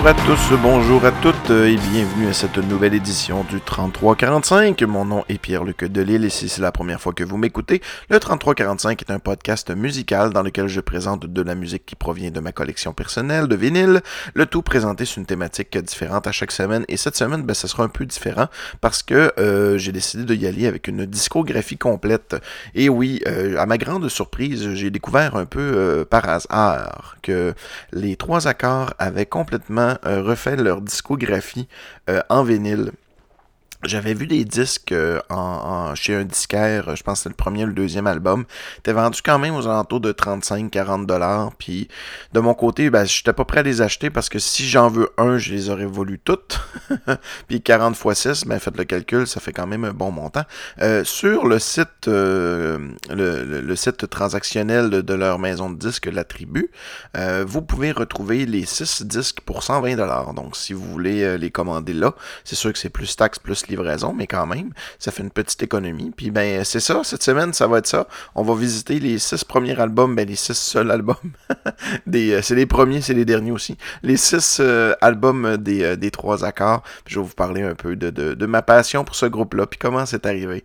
Bonjour à tous, bonjour à toutes et bienvenue à cette nouvelle édition du 3345. Mon nom est Pierre-Luc Delille et si c'est la première fois que vous m'écoutez, le 3345 est un podcast musical dans lequel je présente de la musique qui provient de ma collection personnelle de vinyle, le tout présenté sur une thématique différente à chaque semaine et cette semaine, ben, ça sera un peu différent parce que euh, j'ai décidé de y aller avec une discographie complète. Et oui, euh, à ma grande surprise, j'ai découvert un peu euh, par hasard que les trois accords avaient complètement refait leur discographie euh, en vinyle. J'avais vu des disques euh, en, chez un disquaire, je pense que c'était le premier ou le deuxième album. T'es vendu quand même aux alentours de 35-40 dollars. Puis de mon côté, ben, j'étais pas prêt à les acheter parce que si j'en veux un, je les aurais voulu toutes. puis 40 x 6, ben faites le calcul, ça fait quand même un bon montant. Euh, sur le site euh, le, site transactionnel de, leur maison de disques, la tribu, vous pouvez retrouver les 6 disques pour 120 dollars. Donc si vous voulez les commander là, c'est sûr que c'est plus taxes, plus livraison, mais quand même, ça fait une petite économie. Puis ben, c'est ça, cette semaine, ça va être ça. On va visiter les six premiers albums, ben les six seuls albums. des, euh, c'est les premiers, c'est les derniers aussi. Les six euh, albums des, euh, des trois accords. je vais vous parler un peu de, de, de ma passion pour ce groupe-là, puis comment c'est arrivé.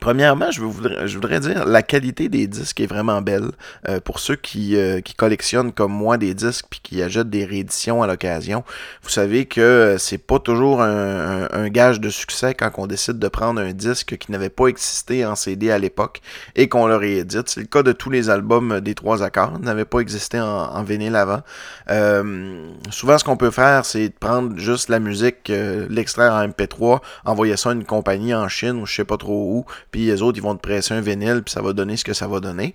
Premièrement, je voudrais, je voudrais dire la qualité des disques est vraiment belle. Euh, pour ceux qui, euh, qui collectionnent comme moi des disques puis qui achètent des rééditions à l'occasion, vous savez que euh, c'est pas toujours un, un, gage de succès quand on décide de prendre un disque qui n'avait pas existé en CD à l'époque et qu'on le réédite. C'est le cas de tous les albums des trois accords, n'avaient pas existé en, en vinyle avant. souvent, ce qu'on peut faire, c'est de prendre juste la musique, l'extraire en MP3, envoyer ça à une compagnie en Chine ou je sais pas trop où puis les autres, ils vont te presser un vinyle, puis ça va donner ce que ça va donner.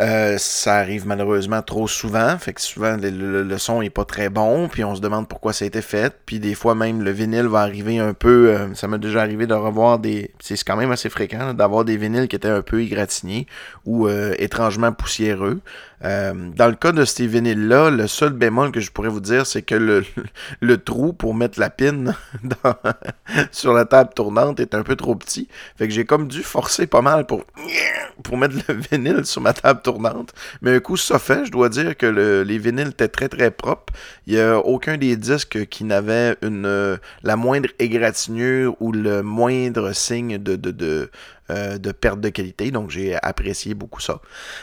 Euh, ça arrive malheureusement trop souvent, fait que souvent le, son est pas très bon, puis on se demande pourquoi ça a été fait, puis des fois même le vinyle va arriver un peu, euh, ça m'est déjà arrivé de revoir des, c'est quand même assez fréquent d'avoir des vinyles qui étaient un peu égratignés ou euh, étrangement poussiéreux. Dans le cas de ces vinyles-là, le seul bémol que je pourrais vous dire, c'est que le, le, trou pour mettre la pine sur la table tournante est un peu trop petit, fait que j'ai comme dû forcer pas mal pour pour mettre le vinyle sur ma table tournante. Mais un coup, ça fait, je dois dire que les vinyles étaient très très propres. Il n'y a aucun des disques qui n'avait une euh, la moindre égratignure ou le moindre signe de, euh, de perte de qualité. Donc j'ai apprécié beaucoup ça.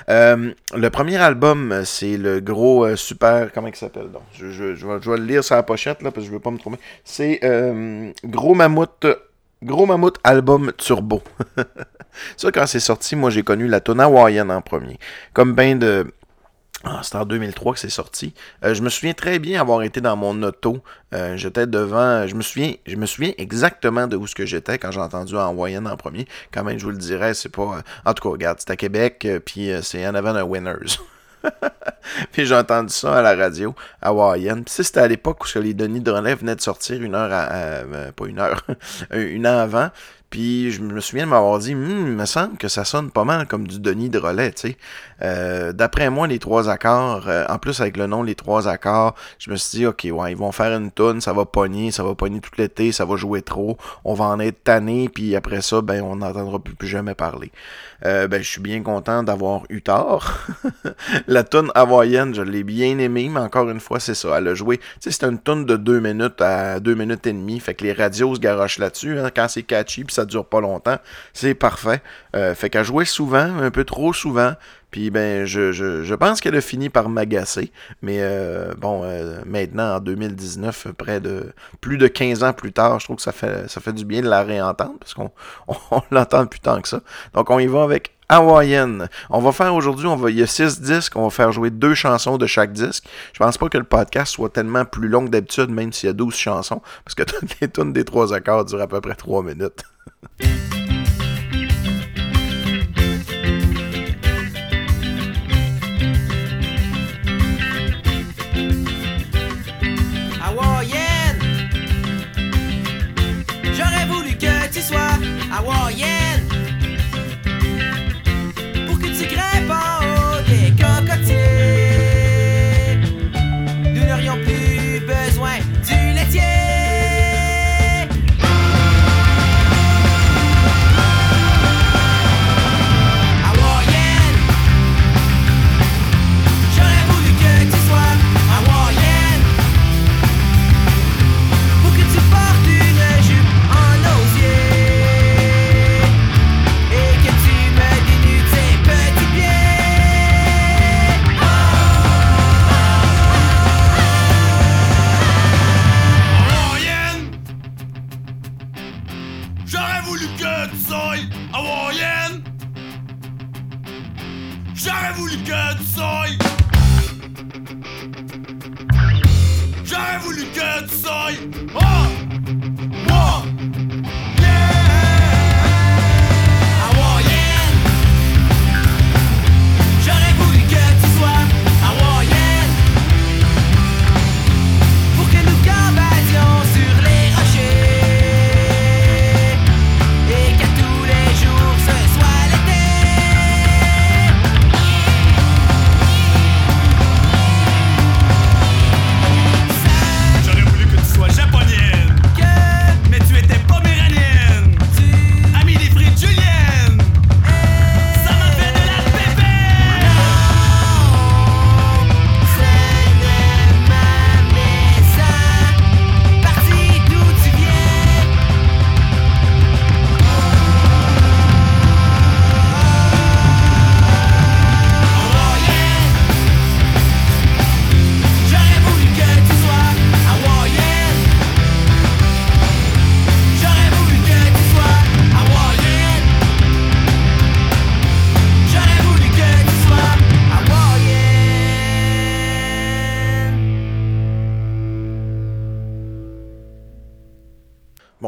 Euh, le premier album, c'est le gros super. Comment il s'appelle donc? Je, vais, le lire sur la pochette là, parce que je veux pas me tromper. C'est Gros Mammouth. Gros Mammouth album Turbo. ça, quand c'est sorti, moi j'ai connu la tonne hawaïenne en premier. Comme ben de. Ah, c'était en 2003 que c'est sorti. Euh, je me souviens très bien avoir été dans mon auto. Euh, j'étais devant. Je me souviens. Je me souviens exactement de où ce que j'étais quand j'ai entendu en hawaïenne en premier. Quand même, je vous le dirais, c'est pas. Euh, en tout cas, regarde, c'est à Québec, puis c'est en avant d'un Winners. puis j'ai entendu ça à la radio hawaïenne. Puis c'était à l'époque où les Denis de Relais venaient de sortir une heure à, pas une heure, une heure avant. Puis je me souviens de m'avoir dit, hmm, il me semble que ça sonne pas mal comme du Denis de relais, tu sais. Euh, d'après moi, les trois accords, euh, en plus avec le nom Les trois accords, je me suis dit, ok, ouais, ils vont faire une tonne, ça va pogner, ça va pogner tout l'été, ça va jouer trop, on va en être tanné, puis après ça, ben, on n'entendra plus, plus, jamais parler. Euh, ben, je suis bien content d'avoir eu tort. la tonne hawaïenne, je l'ai bien aimée, mais encore une fois, c'est ça, elle a joué, tu sais, c'est une tonne de deux minutes à deux minutes et demie, fait que les radios se garochent là-dessus, hein, quand c'est catchy, puis ça dure pas longtemps, c'est parfait. Euh, fait qu'elle jouait souvent, un peu trop souvent. Puis ben, je, je, pense qu'elle a fini par m'agacer. Mais euh, bon, euh, maintenant, en 2019, près de plus de 15 ans plus tard, je trouve que ça fait, ça fait du bien de la réentendre parce qu'on on, l'entend plus tant que ça. Donc on y va avec hawaïenne. On va faire aujourd'hui, on va, il y a six disques, on va faire jouer deux chansons de chaque disque. Je pense pas que le podcast soit tellement plus long que d'habitude, même s'il y a 12 chansons, parce que toutes les tunes des trois accords durent à peu près 3 minutes. Thank you. të të soj Ha!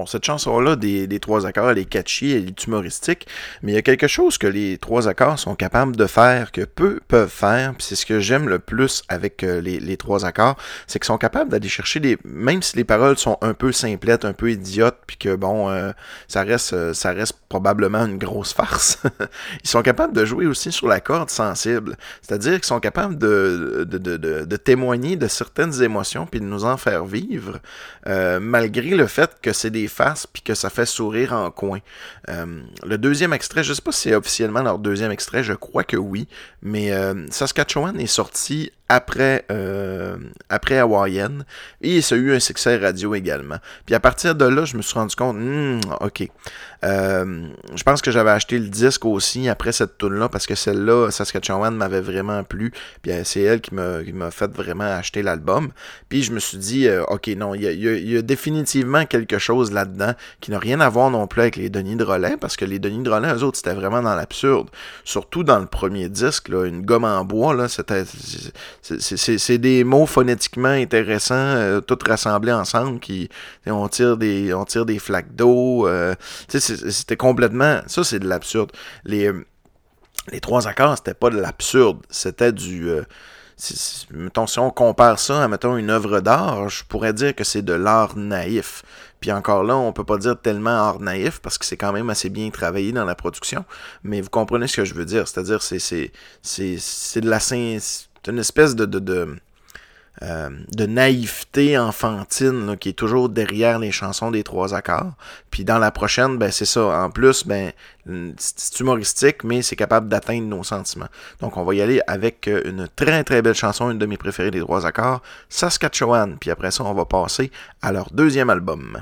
Cette chanson-là, des, des trois accords, elle est catchy, elle est humoristique, mais il y a quelque chose que les trois accords sont capables de faire, que peu peuvent faire, puis c'est ce que j'aime le plus avec euh, les, les trois accords, c'est qu'ils sont capables d'aller chercher des... Même si les paroles sont un peu simplettes, un peu idiotes, puis que bon, euh, ça reste euh, ça reste probablement une grosse farce, ils sont capables de jouer aussi sur la corde sensible. C'est-à-dire qu'ils sont capables de, de, de, de, témoigner de certaines émotions, puis de nous en faire vivre, malgré le fait que c'est des puis que ça fait sourire en coin. Euh, le deuxième extrait, je sais pas si c'est officiellement leur deuxième extrait, je crois que oui, mais euh, Saskatchewan est sorti après, euh, après Hawaiian et ça a eu un succès radio également. Puis à partir de là, je me suis rendu compte, hmm, ok, euh, je pense que j'avais acheté le disque aussi après cette tune là parce que celle-là, Saskatchewan m'avait vraiment plu. Puis euh, c'est elle qui m'a fait vraiment acheter l'album. Puis je me suis dit, euh, ok, non, il y a, définitivement quelque chose là-dedans qui n'a rien à voir non plus avec les Denis de Relais parce que les Denis de Relais, eux autres, c'était vraiment dans l'absurde. Surtout dans le premier disque, là, une gomme en bois, là, c'était. c'est- des mots phonétiquement intéressants, euh, tous rassemblés ensemble, qui. On tire des, on tire des flaques d'eau. C'était complètement. Ça, c'est de l'absurde. Les, euh, les trois accords, c'était pas de l'absurde. C'était du. euh, mettons, si on compare ça à, mettons, une œuvre d'art, je pourrais dire que c'est de l'art naïf. Puis encore là, on peut pas dire tellement art naïf parce que c'est quand même assez bien travaillé dans la production. Mais vous comprenez ce que je veux dire. C'est-à-dire, c'est, c'est, de la c'est une espèce de, euh, de naïveté enfantine qui est toujours derrière les chansons des trois accords. Puis dans la prochaine, ben c'est ça. En plus, ben c'est c'est humoristique, mais c'est capable d'atteindre nos sentiments. Donc on va y aller avec euh, une très très belle chanson, une de mes préférées des trois accords, Saskatchewan. Puis après ça, on va passer à leur deuxième album.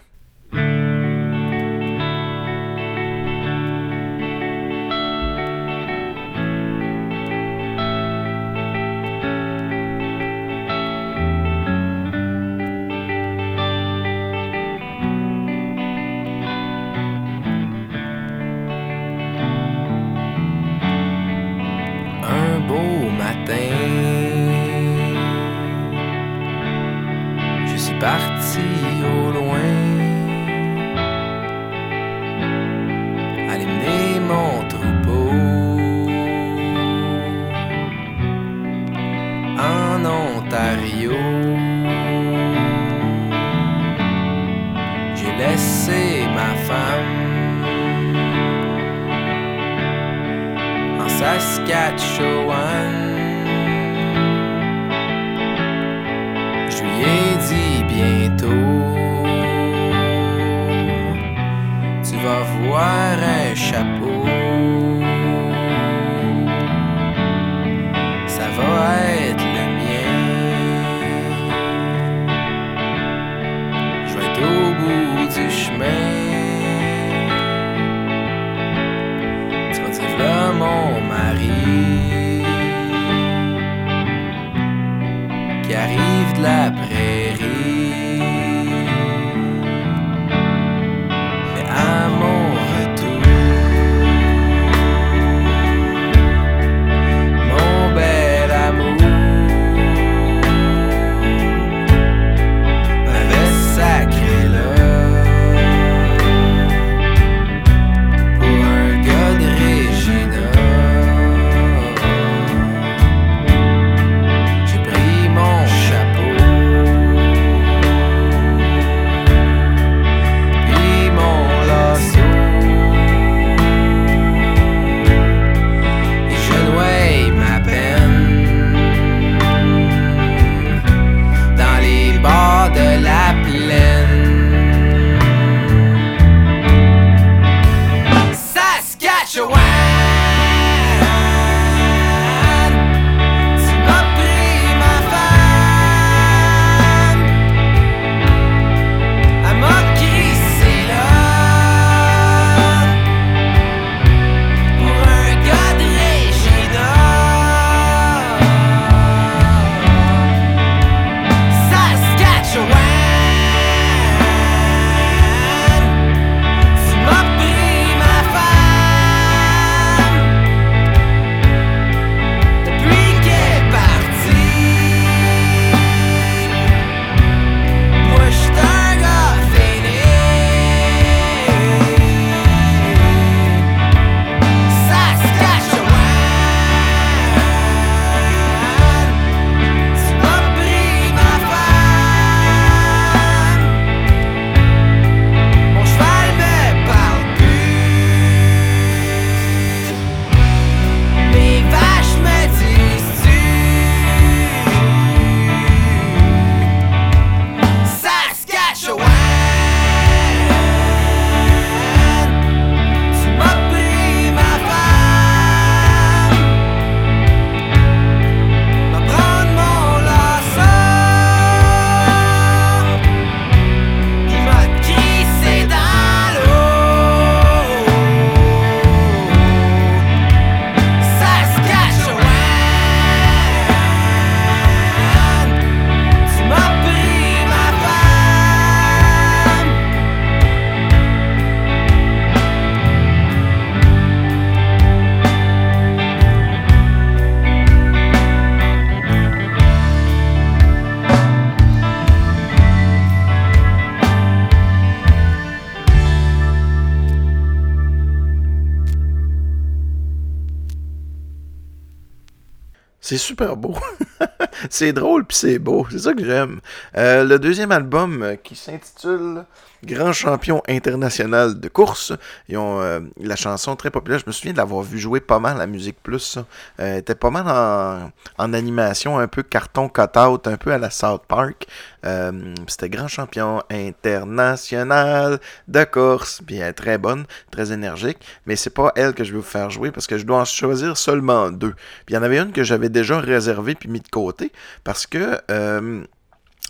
C'est super beau. c'est drôle puis c'est beau. C'est ça que j'aime. Euh, le deuxième album euh, qui s'intitule Grand champion international de course. Euh, la chanson très populaire. Je me souviens de l'avoir vu jouer pas mal à Musique Plus. Euh, était pas mal en, animation, un peu carton cut-out, un peu à la South Park. Euh, C'était grand champion international de course. Est très bonne, très énergique. Mais c'est pas elle que je vais vous faire jouer parce que je dois en choisir seulement deux. Puis il y en avait une que j'avais déjà réservée puis mis de côté parce que euh,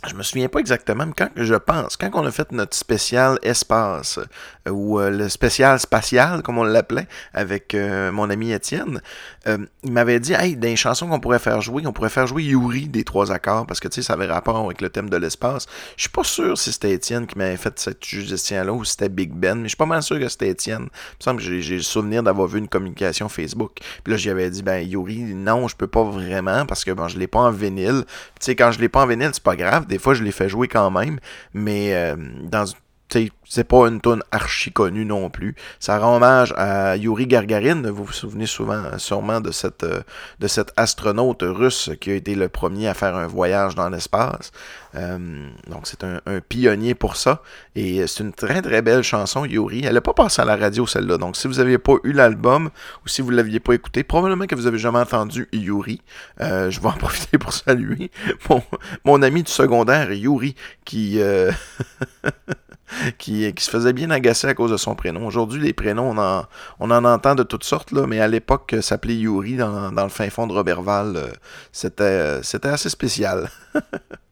je me souviens pas exactement, mais quand je pense, quand on a fait notre spécial espace, euh, ou euh, le spécial spatial, comme on l'appelait, avec euh, mon ami Étienne, il m'avait dit, hey, dans les chansons qu'on pourrait faire jouer, on pourrait faire jouer Yuri des trois accords, parce que tu sais, ça avait rapport avec le thème de l'espace. Je suis pas sûr si c'était Étienne qui m'avait fait cette suggestion-là, ou si c'était Big Ben, mais je suis pas mal sûr que c'était Étienne. Il me semble que j'ai le souvenir d'avoir vu une communication Facebook. Puis là, j'y avais dit, ben, Yuri, non, je peux pas vraiment, parce que bon, je l'ai pas en vinyle. Tu sais, quand je l'ai pas en vinyle, c'est pas grave. Des fois, je l'ai fait jouer quand même, mais euh, dans c'est pas une tune archi connue non plus. Ça rend hommage à Yuri Gargarin. Vous vous souvenez souvent, sûrement de euh, de cet astronaute russe qui a été le premier à faire un voyage dans l'espace. Euh, donc c'est un, pionnier pour ça. Et c'est une très très belle chanson, Yuri. Elle n'a pas passé à la radio celle-là. Donc si vous n'aviez pas eu l'album ou si vous ne l'aviez pas écouté, probablement que vous avez jamais entendu Yuri. Euh, je vais en profiter pour saluer mon, mon ami du secondaire, Yuri, qui... qui, se faisait bien agacer à cause de son prénom. Aujourd'hui, les prénoms, on en, on en entend de toutes sortes, mais à l'époque, euh, s'appelait Yuri dans, le fin fond de Robertval. euh, euh, c'était assez spécial.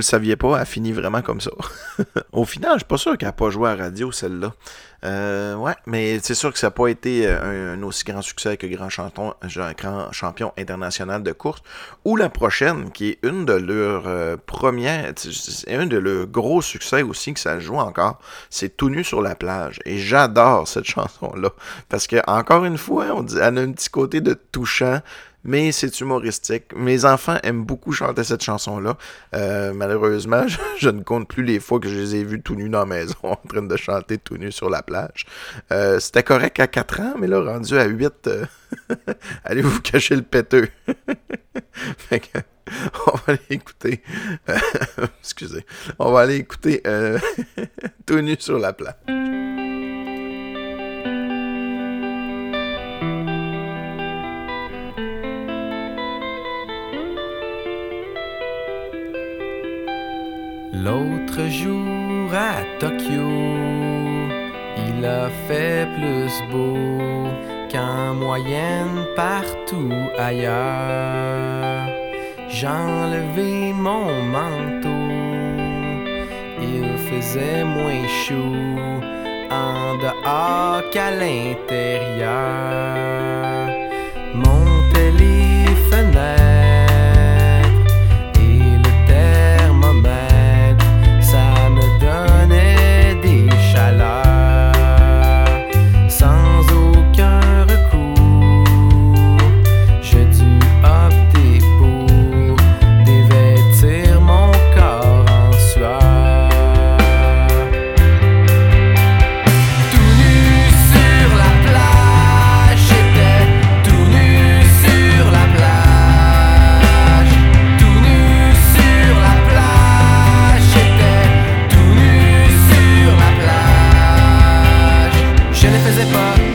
le saviez pas, elle finit vraiment comme ça. Au final, je suis pas sûr qu'elle n'a pas joué à radio, celle-là. Euh, ouais, mais c'est sûr que ça n'a pas été euh, un, aussi grand succès que Grand, Chanton, grand Champion international de course. Ou la prochaine, qui est une de leurs euh, premières, un de leurs gros succès aussi que ça joue encore. C'est Tout nu sur la plage. Et j'adore cette chanson-là. Parce que, encore une fois, on dit, elle a un petit côté de touchant mais c'est humoristique. Mes enfants aiment beaucoup chanter cette chanson-là. Euh, malheureusement, je, ne compte plus les fois que je les ai vus tout nus dans la maison en train de chanter tout nus sur la plage. Euh, C'était correct à 4 ans, mais là, rendu à 8, euh, allez vous cacher le péteux? fait que, on va aller écouter. excusez. On va aller écouter euh, tout nu sur la plage. L'autre jour à Tokyo, il a fait plus beau qu'en moyenne partout ailleurs. J'ai enlevé mon manteau, il faisait moins chaud en dehors qu'à l'intérieur. Je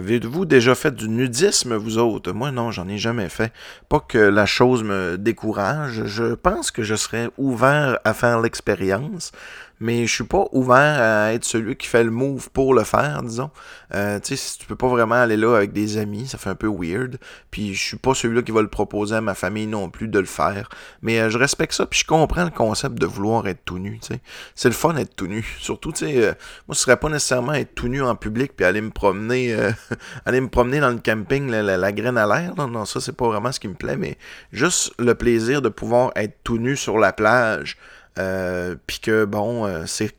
Avez-vous déjà fait du nudisme, vous autres? Moi, non, j'en ai jamais fait. Pas que la chose me décourage. Je pense que je serais ouvert à faire l'expérience. Mais je suis pas ouvert à être celui qui fait le move pour le faire, disons. Euh, tu sais, tu peux pas vraiment aller là avec des amis, ça fait un peu weird. Puis je suis pas celui-là qui va le proposer à ma famille non plus de le faire. Mais euh, je respecte ça, puis je comprends le concept de vouloir être tout nu, tu sais. C'est le fun d'être tout nu. Surtout, tu sais, euh, moi, ce serait pas nécessairement être tout nu en public puis aller me promener, euh, aller me promener dans le camping, la, la- graine à l'air. là. Non, ça, c'est pas vraiment ce qui me plaît, mais juste le plaisir de pouvoir être tout nu sur la plage, euh, puis que, bon, euh, c'est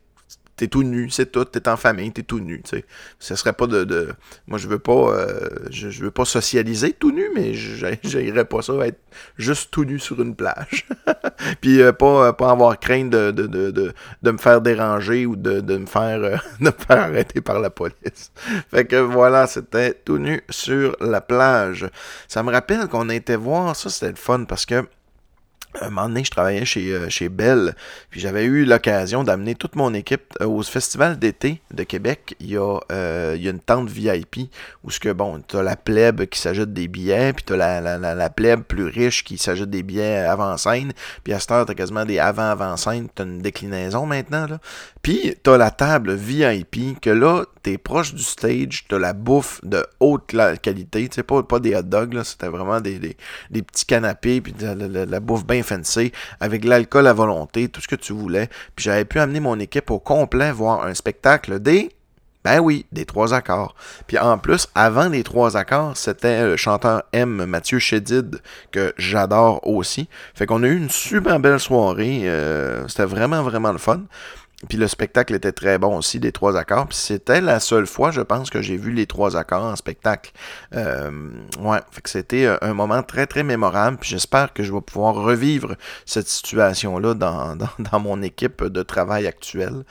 t'es tout nu, c'est tout, t'es en famille, t'es tout nu, tu sais. Ce serait pas de, moi je veux pas, euh, je, je veux pas socialiser tout nu, mais j'ai- j'aimerais pas ça être juste tout nu sur une plage, puis pas, avoir crainte de, me faire déranger ou de, de me faire, de me faire arrêter par la police. Fait que voilà, c'était tout nu sur la plage. Ça me rappelle qu'on a été voir, ça c'était le fun parce que un moment donné, je travaillais chez, euh, chez Bell, puis j'avais eu l'occasion d'amener toute mon équipe euh, au festival d'été de Québec. Il y a, euh, il y a une tente VIP où ce que bon, t'as la plèbe qui s'ajoute des billets, puis t'as la, la, la, la plèbe plus riche qui s'ajoute des billets avant-scène, puis à cette heure, t'as quasiment des avant-avant-scène, t'as une déclinaison maintenant, là. Puis t'as la table VIP, que là, t'es proche du stage, t'as la bouffe de haute qualité, tu sais, pas, pas des hot dogs, là, c'était vraiment des, des, petits canapés, puis de la, la- la bouffe bien fancy, avec l'alcool à volonté, tout ce que tu voulais. Puis j'avais pu amener mon équipe au complet voir un spectacle des... Ben oui, des trois accords. Puis en plus, avant les trois accords, c'était le chanteur M, Mathieu Chédid, que j'adore aussi. Fait qu'on a eu une super belle soirée. euh, c'était vraiment, vraiment le fun. Puis le spectacle était très bon aussi, des trois accords. Puis c'était la seule fois, je pense, que j'ai vu les trois accords en spectacle. Euh, ouais, fait que c'était euh, un moment très, très mémorable. Puis j'espère que je vais pouvoir revivre cette situation-là dans, dans, dans mon équipe de travail actuelle,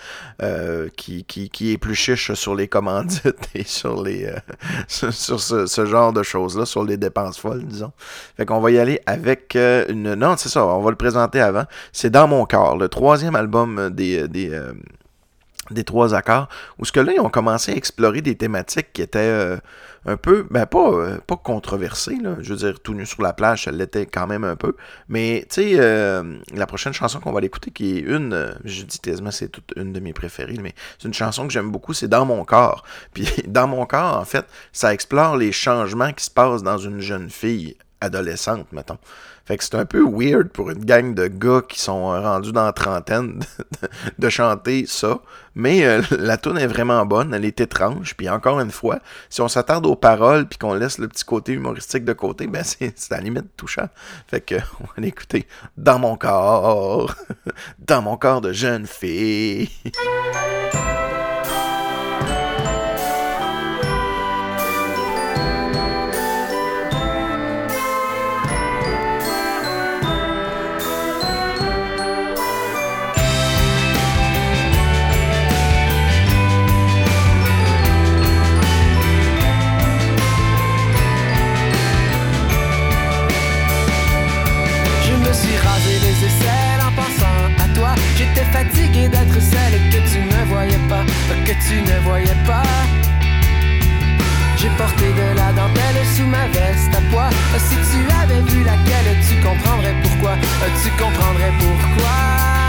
euh, qui, qui, qui est plus chiche sur les commandites et sur les euh, sur, ce, genre de choses-là, sur les dépenses folles, disons. Fait qu'on va y aller avec une... Non, c'est ça, on va le présenter avant. C'est Dans mon corps, le troisième album des... des euh, des trois accords, où ce que là, ils ont commencé à explorer des thématiques qui étaient euh, un peu, ben pas, euh, pas controversées, là. je veux dire, tout nu sur la plage, ça l'était quand même un peu, mais tu sais, la prochaine chanson qu'on va l'écouter, qui est une, je dis quasiment c'est toute une de mes préférées, mais c'est une chanson que j'aime beaucoup, c'est Dans mon corps, puis Dans mon corps, en fait, ça explore les changements qui se passent dans une jeune fille adolescente, mettons. Fait que c'est un peu weird pour une gang de gars qui sont euh, rendus dans la trentaine de, chanter ça. Mais euh, la tune est vraiment bonne, elle est étrange. Puis encore une fois, si on s'attarde aux paroles puis qu'on laisse le petit côté humoristique de côté, ben c'est c'est à la limite touchant. Fait que on va l'écouter. Dans mon corps, dans mon corps de jeune fille. Voyais pas. J'ai porté de la dentelle sous ma veste à poids. Si tu avais vu laquelle, tu comprendrais pourquoi. Tu comprendrais pourquoi.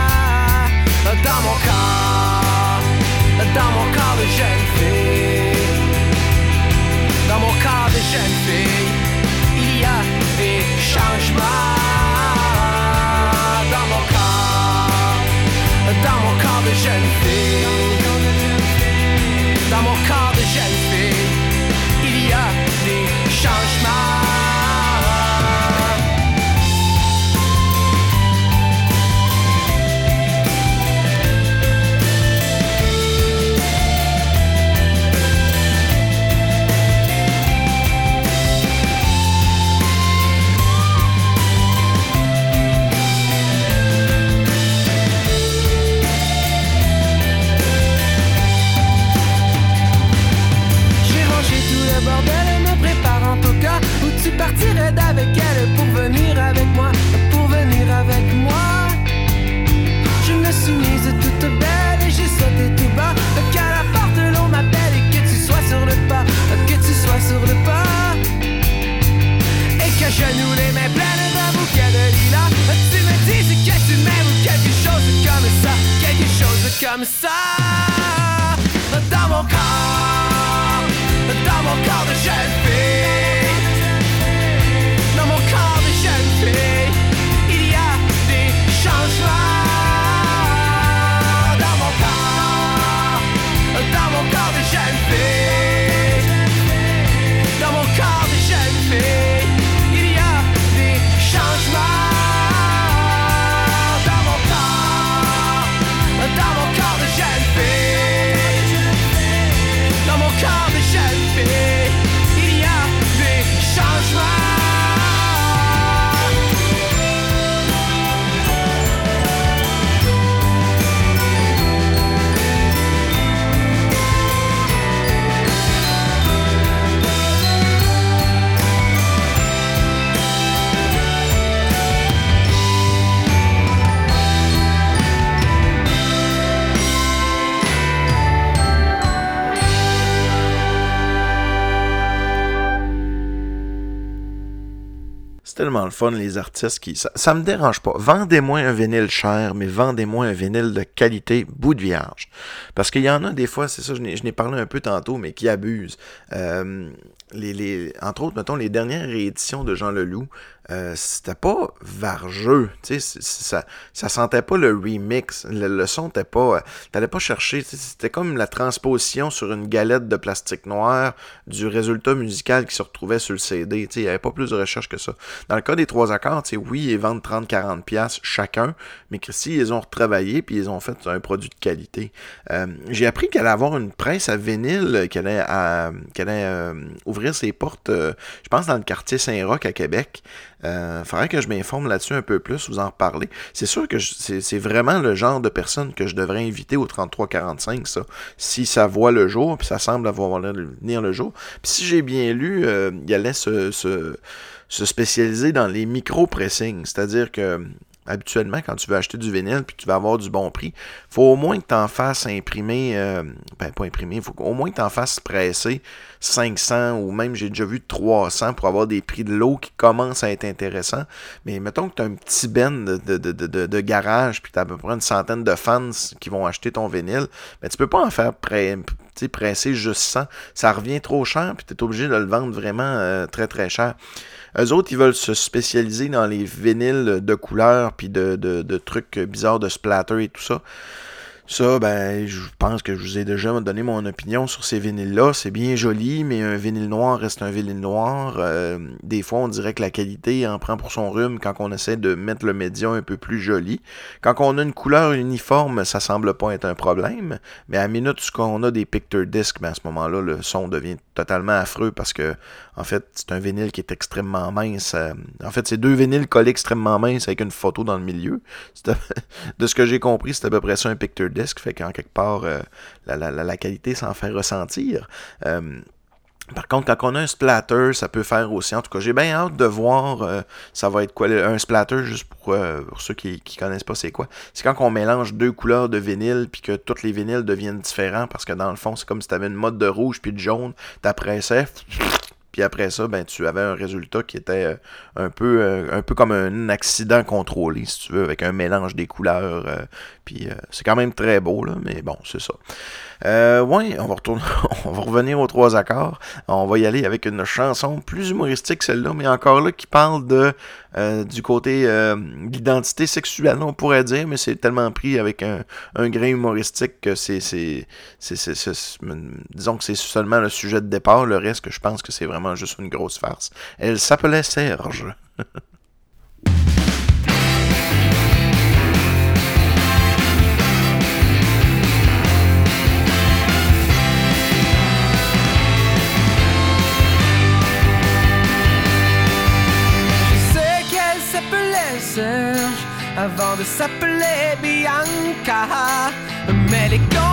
Le fun, les artistes qui. Ça, me dérange pas. Vendez-moi un vinyle cher, mais vendez-moi un vinyle de qualité bout de vierge. Parce qu'il y en a des fois, c'est ça, je n'ai je n'ai parlé un peu tantôt, mais qui abusent. Euh, les, les, entre autres, mettons, les dernières rééditions de Jean Leloup, euh, c'était pas vargeux. Ça, ça sentait pas le remix. Le, le son t'es pas. euh, T'allais pas chercher. C'était comme la transposition sur une galette de plastique noir du résultat musical qui se retrouvait sur le CD. Il n'y avait pas plus de recherche que ça. Dans le cas des trois accords, oui, ils vendent 30-40$ piastres chacun, mais Christy, ils ont retravaillé puis ils ont fait un produit de qualité. Euh, J'ai appris qu'elle allait avoir une presse à vinyle, qu'elle allait, qu'elle allait euh, ouvrir ses portes, euh, je pense, dans le quartier Saint-Roch à Québec. Euh, faudrait que je m'informe là-dessus un peu plus, vous en reparler. C'est sûr que c'est vraiment le genre de personne que je devrais inviter au 3345, ça. Si ça voit le jour, puis ça semble avoir venir le jour. Puis si j'ai bien lu, euh, il allait se, se, se spécialiser dans les micro-pressings. C'est-à-dire que habituellement, quand tu veux acheter du vinyle puis tu vas avoir du bon prix, faut au moins que tu en fasses imprimer, euh, ben pas imprimer, faut au moins que tu en fasses presser 500 ou même j'ai déjà vu 300 pour avoir des prix de l'eau qui commencent à être intéressants. Mais mettons que tu as un petit ben de, de, de, de, garage puis tu as à peu près une centaine de fans qui vont acheter ton vinyle, ben tu peux pas en faire sais, presser juste 100. Ça revient trop cher puis tu es obligé de le vendre vraiment euh, très très cher. Eux autres, ils veulent se spécialiser dans les vinyles de couleurs puis de, de, de trucs bizarres de splatter et tout ça. Ça, ben, je pense que je vous ai déjà donné mon opinion sur ces vinyles-là. C'est bien joli, mais un vinyle noir reste un vinyle noir. Euh, des fois, on dirait que la qualité en prend pour son rhume quand on essaie de mettre le média un peu plus joli. Quand on a une couleur uniforme, ça semble pas être un problème. Mais à minute qu'on a des picture discs, ben à ce moment-là, le son devient totalement affreux parce que, en fait, c'est un vinyle qui est extrêmement mince. Euh, en fait, c'est deux vinyles collés extrêmement minces avec une photo dans le milieu. De ce que j'ai compris, c'est à peu près ça un picture disc. Fait qu'en quelque part, euh, la, qualité s'en fait ressentir. Euh, par contre, quand on a un splatter, ça peut faire aussi. En tout cas, j'ai bien hâte de voir euh, ça va être quoi. Un splatter, juste pour, ceux qui, qui connaissent pas c'est quoi. C'est quand on mélange deux couleurs de vinyle puis que tous les vinyles deviennent différents parce que dans le fond, c'est comme si tu avais une mode de rouge puis de jaune, t'appressais. Puis après ça, ben tu avais un résultat qui était euh, un peu euh, un peu comme un accident contrôlé, si tu veux, avec un mélange des couleurs. euh, puis c'est quand même très beau, là, mais bon, c'est ça. Euh, ouais, on va retourner, on va revenir aux trois accords. On va y aller avec une chanson plus humoristique, celle-là, mais encore là, qui parle de euh, du côté euh, de l'identité sexuelle, on pourrait dire, mais c'est tellement pris avec un, un grain humoristique que c'est, c'est, disons que c'est seulement le sujet de départ. Le reste, je pense que c'est vraiment juste une grosse farce. Elle s'appelait Serge. avant de s'appeler Bianca. Mais les confitures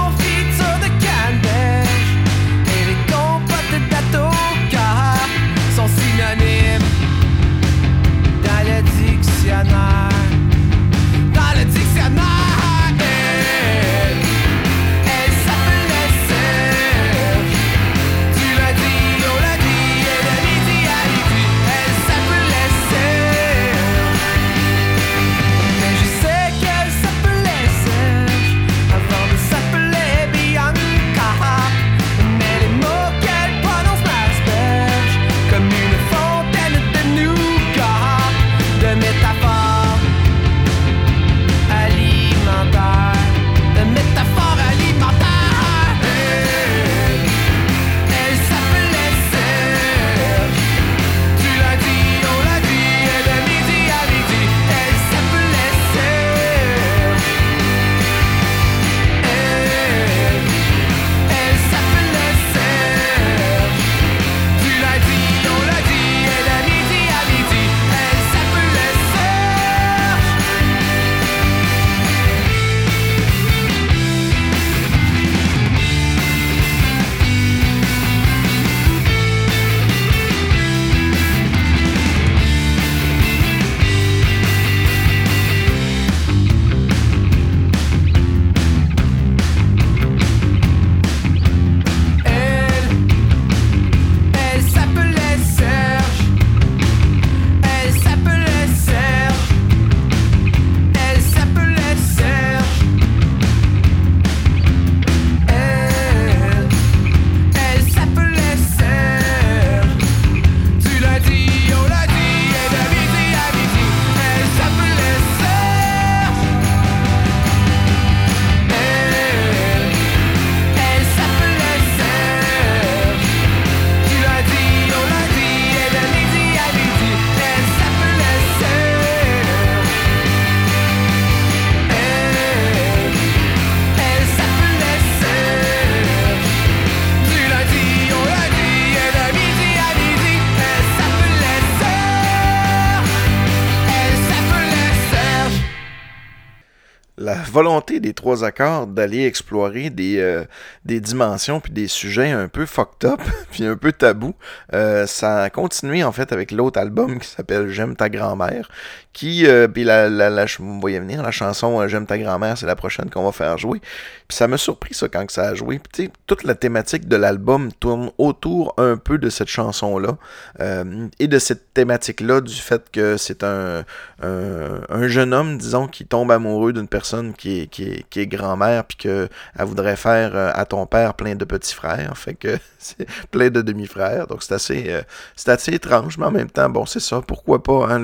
volonté des trois accords d'aller explorer des, euh, des dimensions puis des sujets un peu fucked up puis un peu tabous, euh, ça a continué en fait avec l'autre album qui s'appelle J'aime ta grand-mère, qui euh, puis la, la, la, vous voyez venir la chanson J'aime ta grand-mère, c'est la prochaine qu'on va faire jouer. Puis ça m'a surpris ça quand que ça a joué. Puis tu sais, toute la thématique de l'album tourne autour un peu de cette chanson là euh, et de cette thématique là du fait que c'est un, un, un jeune homme disons qui tombe amoureux d'une personne qui est, grand-mère puis que elle voudrait faire euh, à ton père plein de petits frères, fait que c'est plein de demi-frères. Donc c'est assez euh, assez étrange, mais en même temps bon, c'est ça, pourquoi pas hein,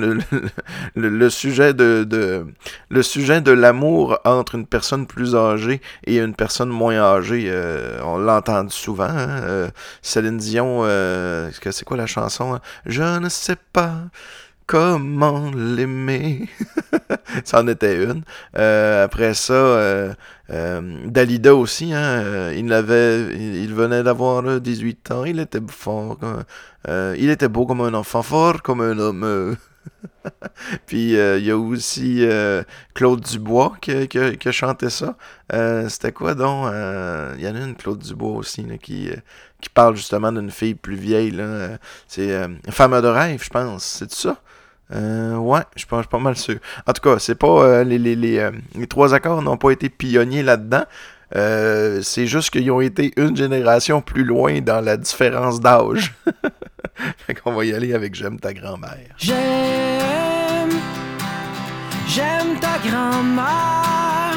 le, sujet de, l'amour entre une personne plus âgée et une personne moins âgée, euh, on l'a entendu souvent. Hein, euh, Céline Dion, c'est quoi la chanson hein? Je ne sais pas comment l'aimer. ça en était une. Euh, après ça, euh, euh, Dalida aussi, hein, il, avait, il, venait d'avoir 18 ans, il était fort, il était beau comme un enfant, fort comme un homme. Puis il y a aussi Claude Dubois qui, chanté ça. C'était quoi donc Il y en a une Claude Dubois aussi qui parle justement d'une fille plus vieille. C'est Femme de rêve, je pense. C'est ça? Euh, ouais, je pense pas mal sûr. En tout cas, c'est pas euh, les, les, les, euh, les, trois accords n'ont pas été pionniers là-dedans. Euh, c'est juste qu'ils ont été une génération plus loin dans la différence d'âge. fait qu'on va y aller avec J'aime ta grand-mère. J'aime, j'aime ta grand-mère.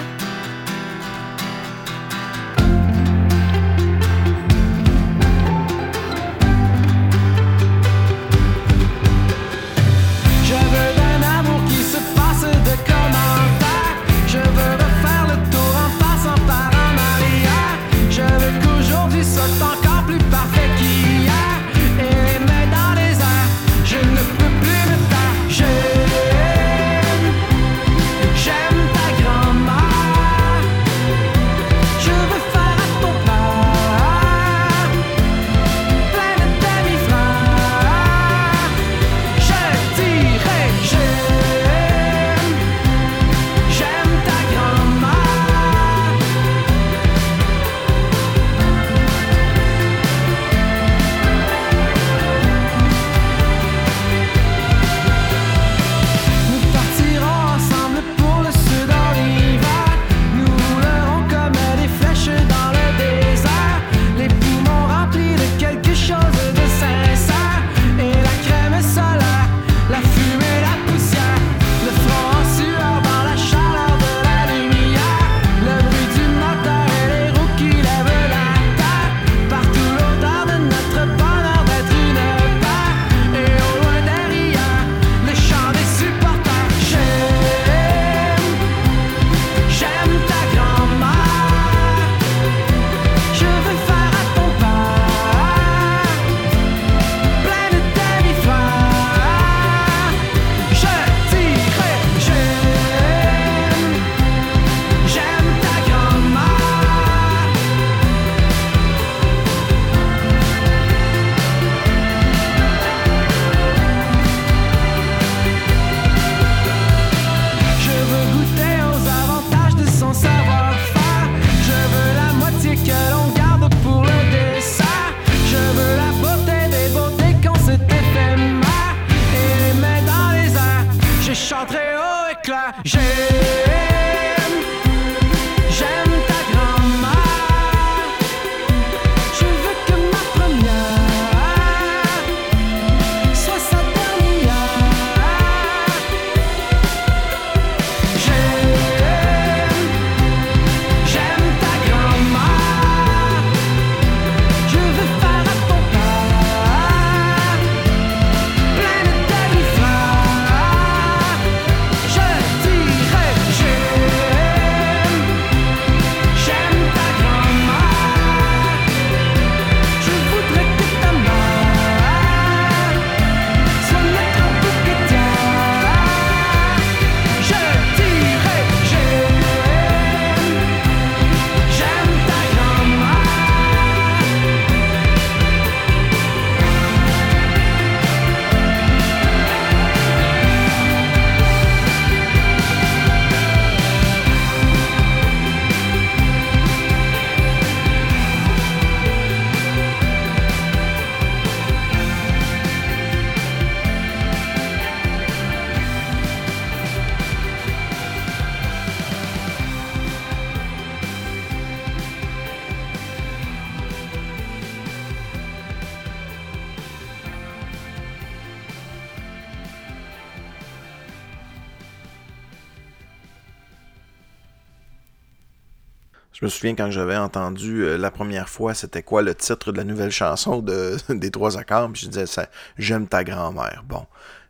Souviens quand j'avais entendu euh, la première fois, c'était quoi le titre de la nouvelle chanson de, des trois accords, puis je disais ça, j'aime ta grand-mère. Bon,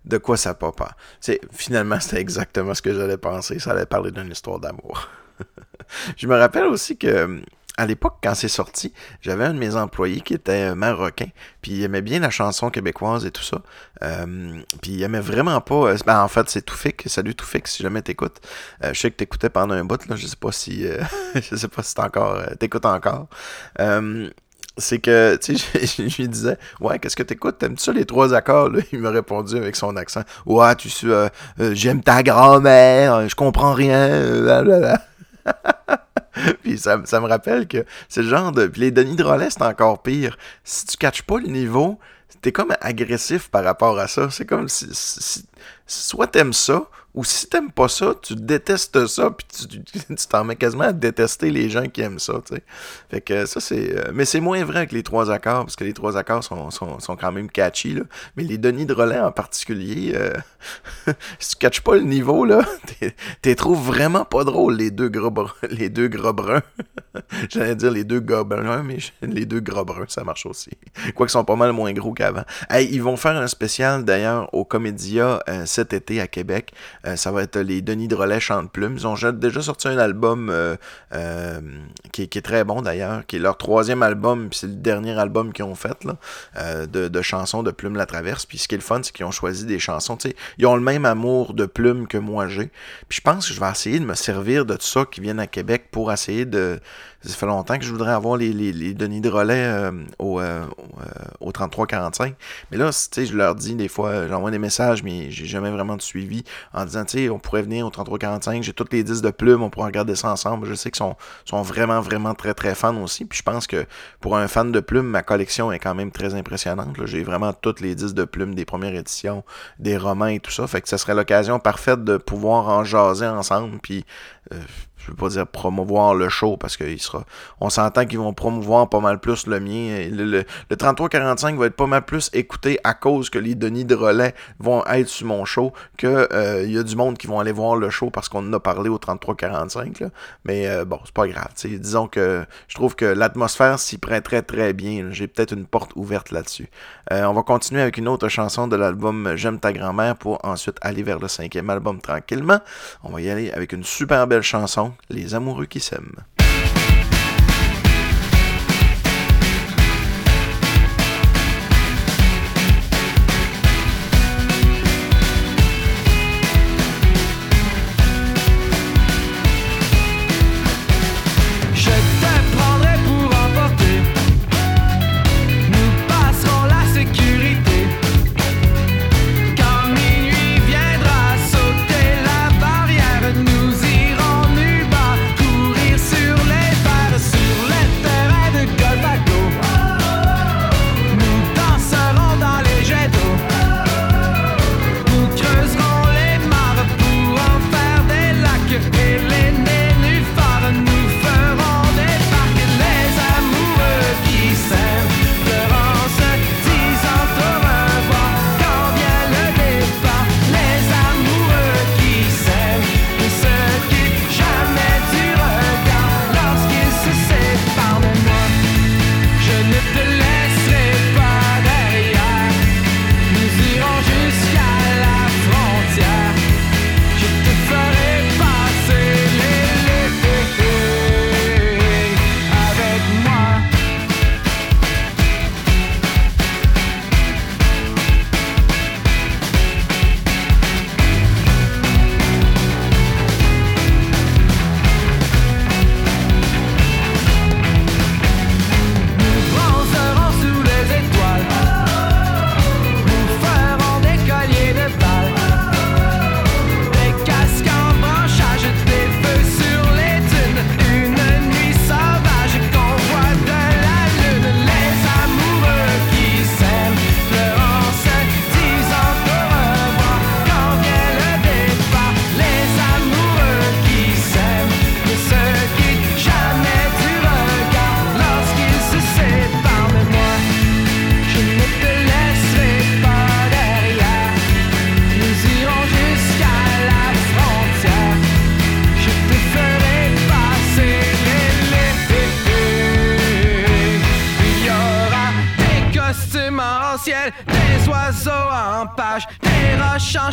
de quoi ça papa? C'est, finalement, c'était exactement ce que j'allais penser. Ça allait parler d'une histoire d'amour. je me rappelle aussi que à l'époque, quand c'est sorti, j'avais un de mes employés qui était marocain, puis il aimait bien la chanson québécoise et tout ça. Euh, puis il aimait vraiment pas. Ben, en fait, c'est Toufik. Salut Toufik, si jamais t'écoutes. Euh, je sais que t'écoutais pendant un bout, là. Je sais pas si. euh, je sais pas si encore. euh, t'écoutes encore. Euh, c'est que, tu sais, je, lui disais, ouais, qu'est-ce que t'écoutes? T'aimes-tu ça les trois accords? Là? Il m'a répondu avec son accent, ouais, tu sais, euh, euh, j'aime ta grand-mère, je comprends rien, euh, blablabla. Puis ça, me rappelle que c'est le genre de. Puis les Denis Drolet, c'est encore pire. Si tu catches pas le niveau, t'es comme agressif par rapport à ça. C'est comme si, si- si- soit t'aimes ça, ou si t'aimes pas ça, tu détestes ça, puis tu t'en mets quasiment à détester les gens qui aiment ça, tu sais. Fait que ça, c'est. euh, mais c'est moins vrai avec les trois accords, parce que les trois accords sont, sont, sont quand même catchy, là. Mais les Denis Drolet en particulier, euh, si tu catches pas le niveau, là, t'es- trouves vraiment pas drôle, les deux gros, br- les deux gros bruns. J'allais dire les deux bruns, mais les deux gros bruns, ça marche aussi. Quoique ils sont pas mal moins gros qu'avant. Hey, ils vont faire un spécial d'ailleurs au Comédia euh, cet été à Québec. Euh, ça va être les Denis Drolet Chante Plume. Ils ont déjà sorti un album euh, euh, qui, est- très bon d'ailleurs, qui est leur troisième album, puis c'est le dernier album qu'ils ont fait euh, de, chansons de Plume la Traverse. Puis ce qui est le fun, c'est qu'ils ont choisi des chansons. Ils ont le même amour de Plume que moi j'ai. Puis je pense que je vais essayer de me servir de tout ça qui viennent à Québec pour essayer de. Ça fait longtemps que je voudrais avoir les, les, les Denis de relais euh, au, euh, au, euh, au 33-45. Mais là, je leur dis des fois, j'envoie des messages, mais j'ai jamais vraiment de suivi en disant, tu sais, on pourrait venir au 33-45, j'ai toutes les 10 de plumes, on pourrait regarder ça ensemble. Je sais qu'ils sont, sont vraiment, vraiment très, très fans aussi. Puis je pense que pour un fan de plumes, ma collection est quand même très impressionnante. J'ai vraiment toutes les 10 de plumes des premières éditions, des romans et tout ça. Fait que ça serait l'occasion parfaite de pouvoir en jaser ensemble. Puis euh, je veux pas dire promouvoir le show parce que il sera. On s'entend qu'ils vont promouvoir pas mal plus le mien. Le, le, le 33-45 va être pas mal plus écouté à cause que les Denis de relais vont être sur mon show que euh, il y a du monde qui vont aller voir le show parce qu'on en a parlé au 33-45. là. Mais euh, bon, c'est pas grave. Disons que je trouve que l'atmosphère s'y prêterait très bien. J'ai peut-être une porte ouverte là-dessus. Euh, on va continuer avec une autre chanson de l'album J'aime ta grand-mère pour ensuite aller vers le cinquième album tranquillement. On va y aller avec une super belle chanson, Les amoureux qui s'aiment.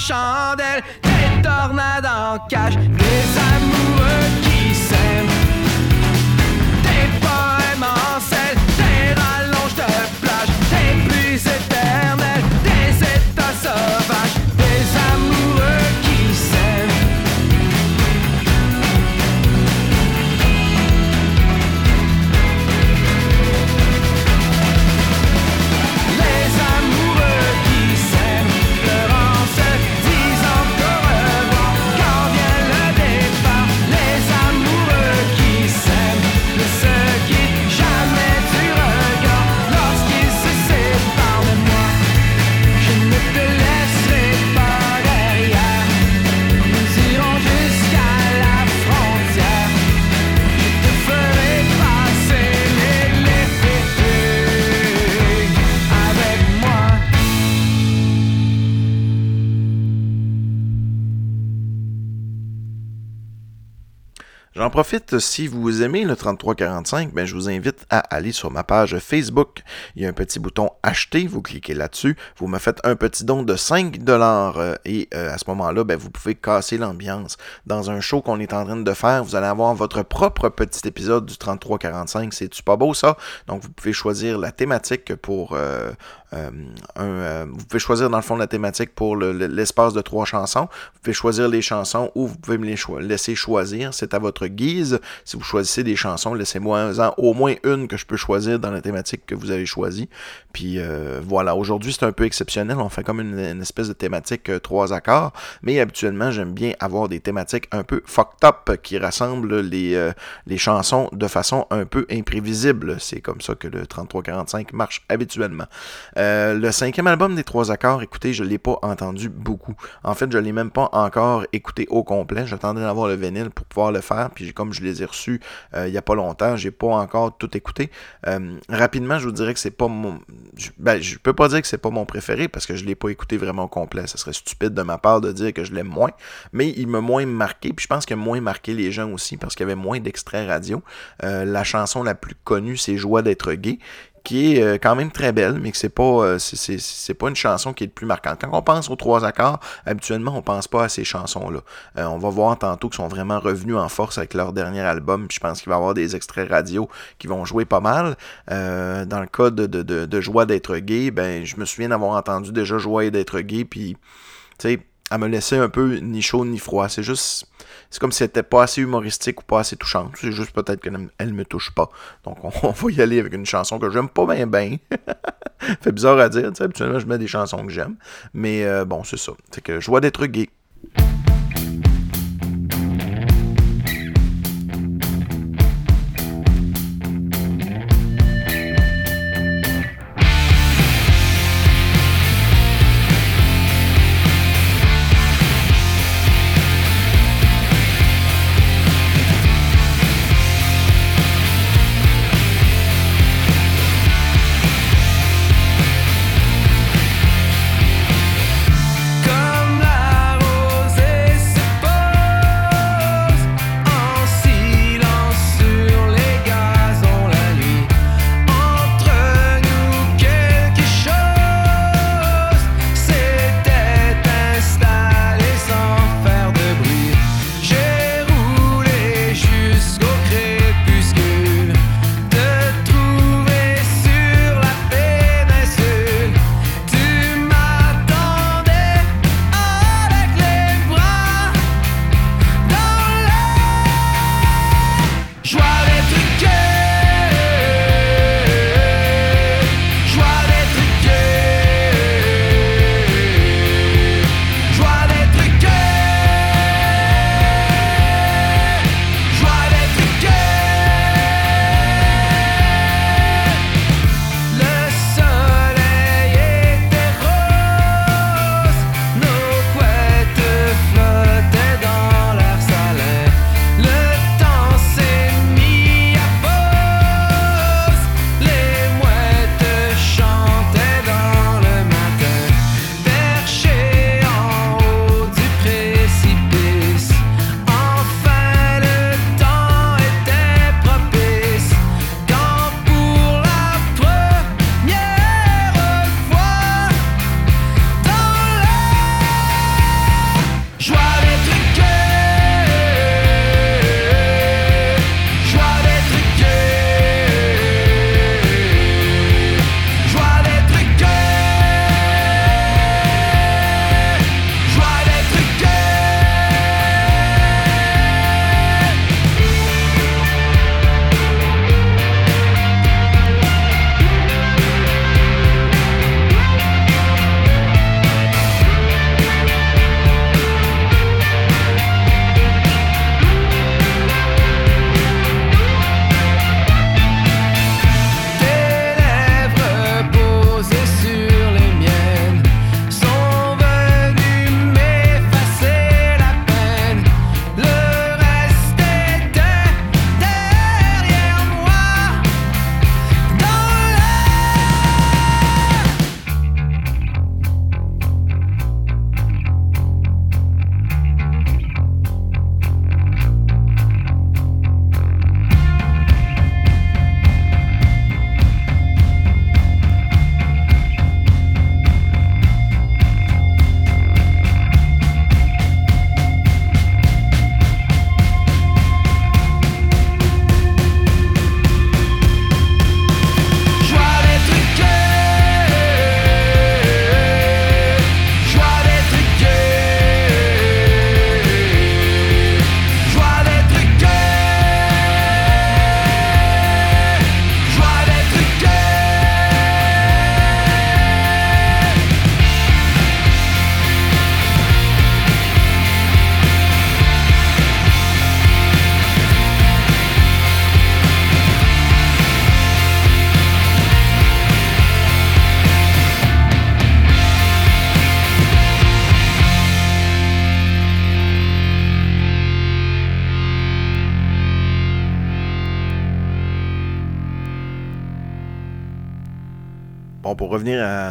Chandelle, des tornades en des J'en profite, si vous aimez le 3345, ben, je vous invite à aller sur ma page Facebook. Il y a un petit bouton acheter, vous cliquez là-dessus, vous me faites un petit don de 5 dollars et euh, à ce moment-là, ben, vous pouvez casser l'ambiance. Dans un show qu'on est en train de faire, vous allez avoir votre propre petit épisode du 3345. C'est-tu pas beau ça? Donc vous pouvez choisir la thématique pour euh, euh, un, euh, vous pouvez choisir dans le fond la thématique pour le- le- l'espace de trois chansons. Vous pouvez choisir les chansons ou vous pouvez me les laisser choisir. C'est à votre guise. Si vous choisissez des chansons, laissez-moi au moins une que je peux choisir dans la thématique que vous avez choisie. Puis euh, voilà, aujourd'hui c'est un peu exceptionnel. On fait comme une, une espèce de thématique euh, trois accords. Mais habituellement, j'aime bien avoir des thématiques un peu fucked up qui rassemblent les, euh, les chansons de façon un peu imprévisible. C'est comme ça que le 3345 marche habituellement. Euh, le cinquième album des trois accords, écoutez, je ne l'ai pas entendu beaucoup. En fait, je ne l'ai même pas encore écouté au complet. J'attendais d'avoir le vinyle pour pouvoir le faire. Puis comme je les ai reçus euh, il n'y a pas longtemps, j'ai pas encore tout écouté. Euh, rapidement, je vous dirais que c'est pas mon. Je, ben, je peux pas dire que c'est pas mon préféré parce que je l'ai pas écouté vraiment au complet. Ce serait stupide de ma part de dire que je l'aime moins. Mais il m'a moins marqué. Puis je pense qu'il moins marqué les gens aussi parce qu'il y avait moins d'extraits radio. La chanson la plus connue, c'est Joie d'être gay qui est euh, quand même très belle, mais que c'est pas euh, c'est- pas une chanson qui est le plus marquante. Quand on pense aux trois accords, habituellement on pense pas à ces chansons-là. Euh, on va voir tantôt qu'ils sont vraiment revenus en force avec leur dernier album. Puis je pense qu'il va y avoir des extraits radio qui vont jouer pas mal. Dans le cas de Joie d'être gay, ben je me souviens d'avoir entendu déjà Joie d'être gay, puis tu sais, elle me laissait un peu ni chaud ni froid. C'est juste. C'est comme si elle était pas assez humoristique ou pas assez touchante. C'est juste peut-être qu'elle elle me touche pas. Donc on, va y aller avec une chanson que j'aime pas bien bien. fait bizarre à dire, tu sais, habituellement je mets des chansons que j'aime. Mais euh, bon, c'est ça. C'est que joie d'être gay. Comme la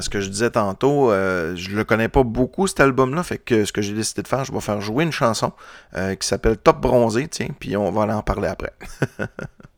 ce que je disais tantôt, euh, je le connais pas beaucoup cet album-là, fait que ce que j'ai décidé de faire, je vais faire jouer une chanson euh, qui s'appelle Top Bronzé, tiens, puis on va aller en parler après.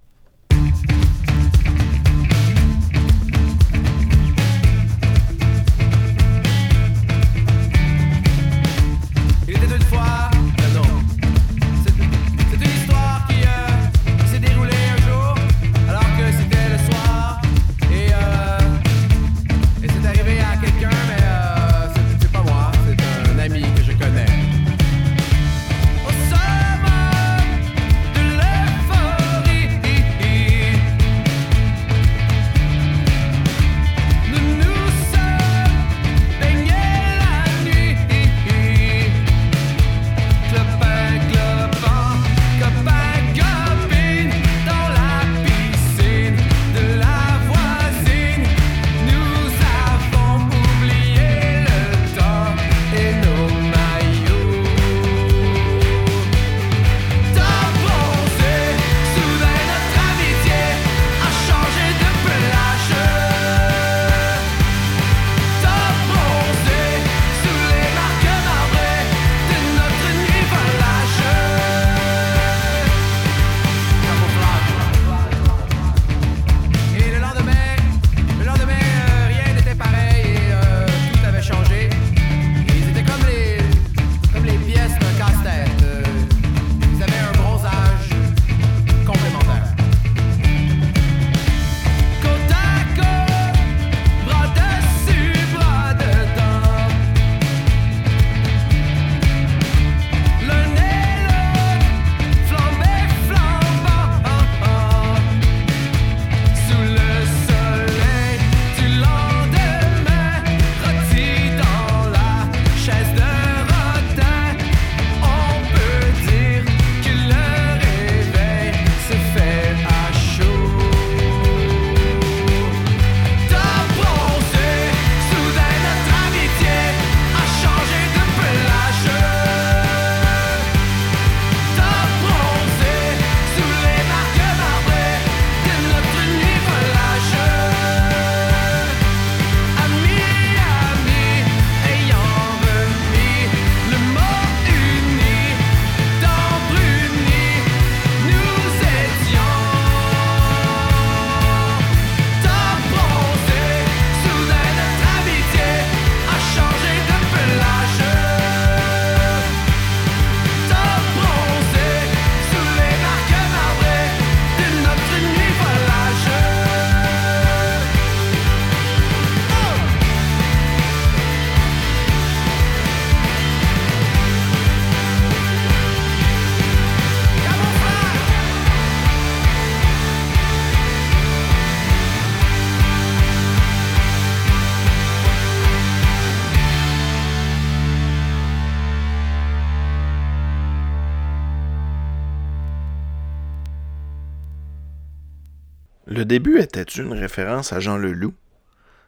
début était une référence à Jean Leloup?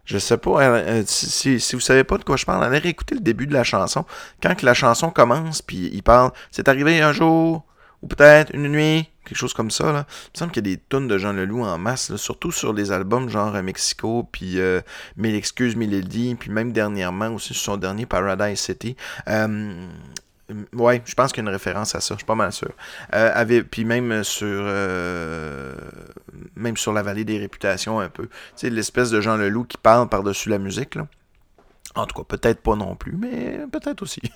Je sais pas, euh, euh, si, si, si vous savez pas de quoi je parle, allez réécouter le début de la chanson. Quand que la chanson commence, puis il parle, c'est arrivé un jour, ou peut-être une nuit, quelque chose comme ça. Là. Il me semble qu'il y a des tonnes de Jean Leloup en masse, surtout sur des albums genre euh, Mexico, puis euh, Mille excuses, Milady, puis même dernièrement aussi sur son dernier Paradise City. Ouais, je pense qu'il y a une référence à ça, je suis pas mal sûr. Euh, puis même sur euh, même sur la vallée des réputations un peu. Tu sais, l'espèce de Jean Leloup qui parle par-dessus la musique, là. En tout cas, peut-être pas non plus, mais peut-être aussi.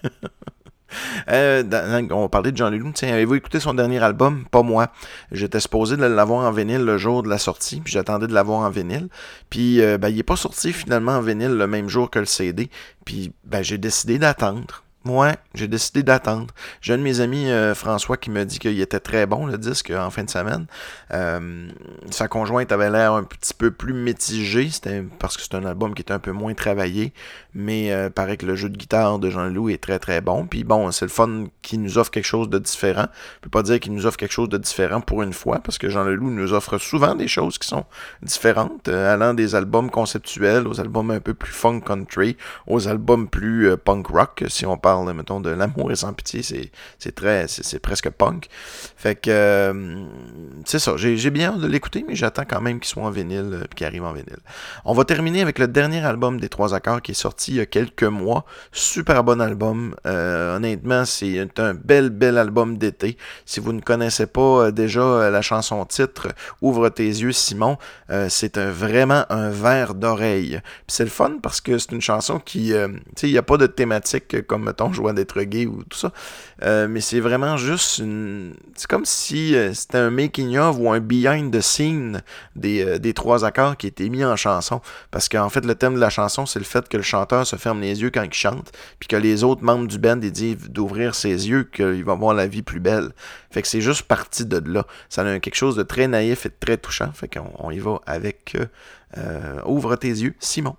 Euh, on parlait de Jean Leloup. Tiens, avez-vous écouté son dernier album? Pas moi. J'étais supposé de l'avoir en vinyle le jour de la sortie, puis j'attendais de l'avoir en vinyle. Puis, euh, ben, il est pas sorti finalement en vinyle le même jour que le CD. Puis, ben, j'ai décidé d'attendre. Ouais, j'ai décidé d'attendre. J'ai un de mes amis, euh, François, qui me dit qu'il était très bon, le disque, en fin de semaine. Euh, sa conjointe avait l'air un petit peu plus mitigée, c'était parce que c'est un album qui était un peu moins travaillé, mais euh, paraît que le jeu de guitare de Jean-Loup est très très bon. Puis bon, c'est le fun qui nous offre quelque chose de différent. Je peux pas dire qu'il nous offre quelque chose de différent pour une fois, parce que Jean-Leloup nous offre souvent des choses qui sont différentes, euh, allant des albums conceptuels aux albums un peu plus funk country, aux albums plus euh, punk rock, si on parle mettons, de l'amour et sans pitié, c'est, très, c'est, presque punk. Fait que, euh, c'est ça, j'ai, bien hâte de l'écouter, mais j'attends quand même qu'il soit en vinyle, euh, qu'il arrive en vinyle. On va terminer avec le dernier album des Trois Accords qui est sorti il y a quelques mois. Super bon album. Euh, honnêtement, c'est un bel, bel album d'été. Si vous ne connaissez pas euh, déjà la chanson titre Ouvre tes yeux, Simon, c'est un, vraiment un verre d'oreille. C'est le fun parce que c'est une chanson qui, tu sais, il n'y a pas de thématique comme, mettons, joie d'être gay ou tout ça. Euh, mais c'est vraiment juste une. C'est comme si euh, c'était un making of ou un behind the scene des, euh, des trois accords qui était mis en chanson. Parce qu'en fait, le thème de la chanson, c'est le fait que le chanteur se ferme les yeux quand il chante, puis que les autres membres du band ils disent d'ouvrir ses yeux, qu'il va voir la vie plus belle. Fait que c'est juste parti de là. Ça a quelque chose de très naïf et de très touchant. Fait qu'on on y va avec Ouvre tes yeux, Simon.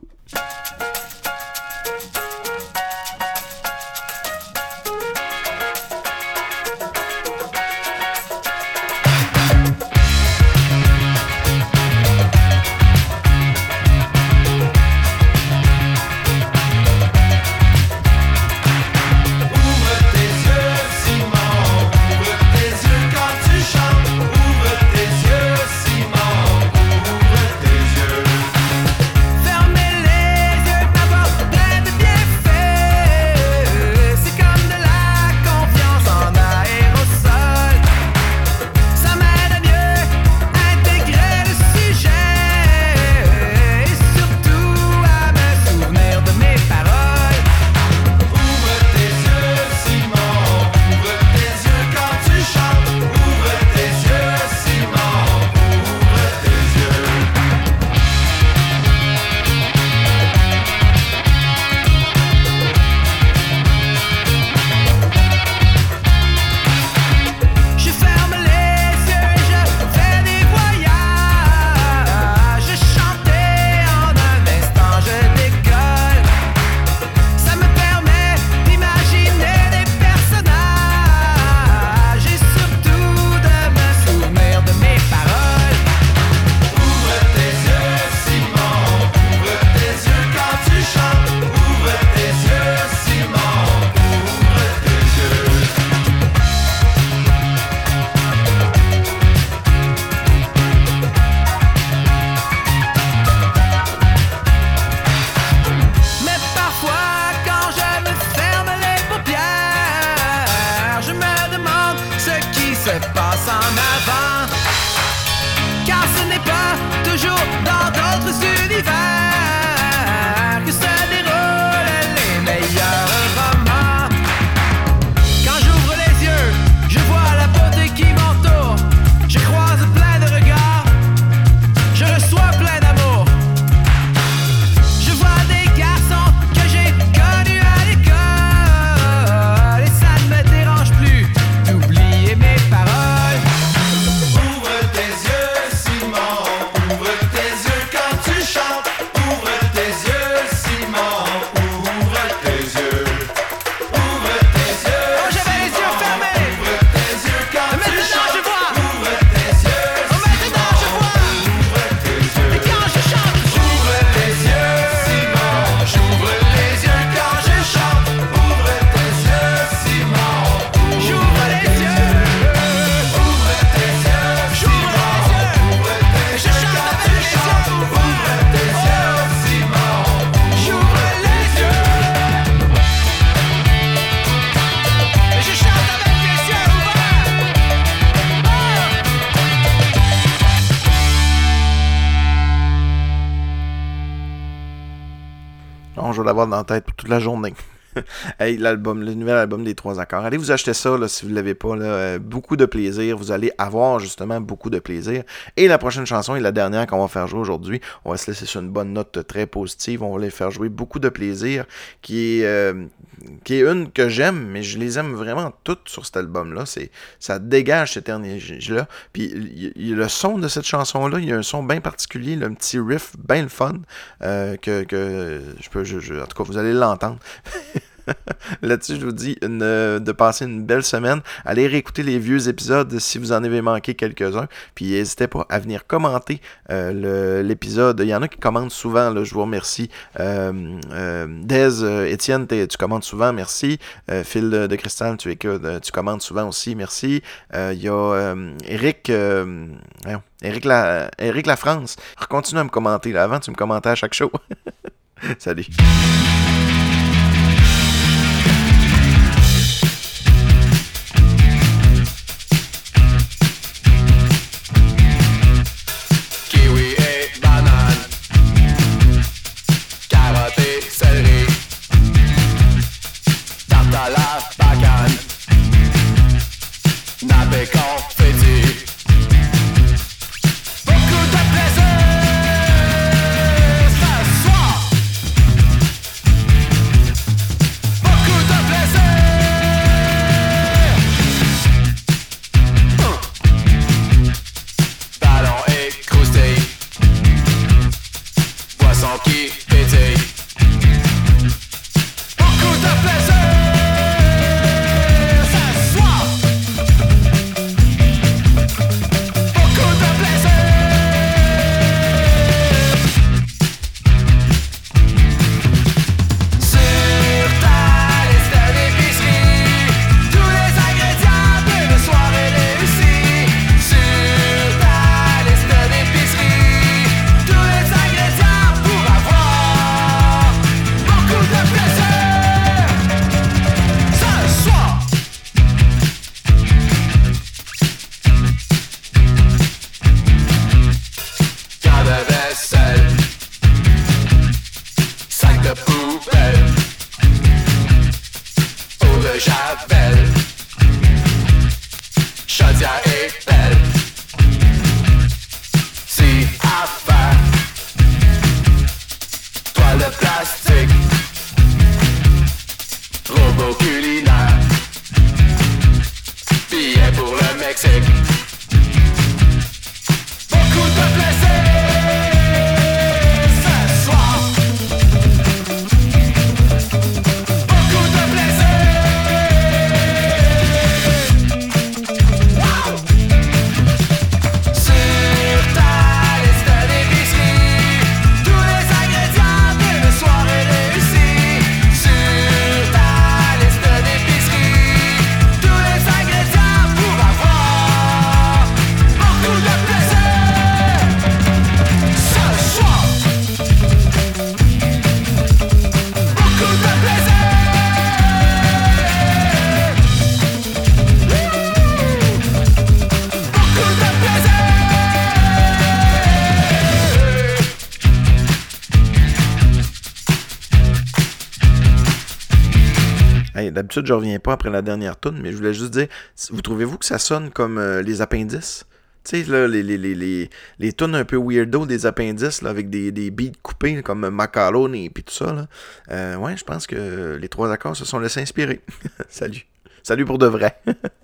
Non, je vais l'avoir dans la tête pour toute la journée. hey, l'album, le nouvel album des trois accords. Allez vous acheter ça là, si vous ne l'avez pas. Là. Euh, beaucoup de plaisir. Vous allez avoir justement beaucoup de plaisir. Et la prochaine chanson est la dernière qu'on va faire jouer aujourd'hui. On va se laisser sur une bonne note très positive. On va les faire jouer beaucoup de plaisir. Qui est, euh, qui est une que j'aime, mais je les aime vraiment toutes sur cet album-là. C'est, ça dégage cette énergie-là. Puis y- y- le son de cette chanson-là, il y a un son bien particulier, un petit riff bien le fun. euh, que, que je peux, je- je- en tout cas, vous allez l'entendre. Là-dessus, je vous dis de passer une belle semaine. Allez réécouter les vieux épisodes si vous en avez manqué quelques-uns. Puis n'hésitez pas à venir commenter euh, l'épisode. Il y en a qui commentent souvent, je vous remercie. Euh, euh, Dez, Étienne, tu commentes souvent, merci. Phil de, Cristal, tu, tu commentes souvent aussi, merci. Il y a Eric, la, Eric La France. Continue à me commenter. Là. Avant, tu me commentais à chaque show. Salut. D'habitude, je reviens pas après la dernière tune, mais je voulais juste dire, vous trouvez-vous que ça sonne comme euh, les appendices? Tu sais, là, les, les, les, les, les tunes un peu weirdo des appendices, là, avec des, des beats coupés, comme Macaroni et puis tout ça, là. Euh, ouais, je pense que les trois accords se sont laissés inspirer. Salut. Salut pour de vrai.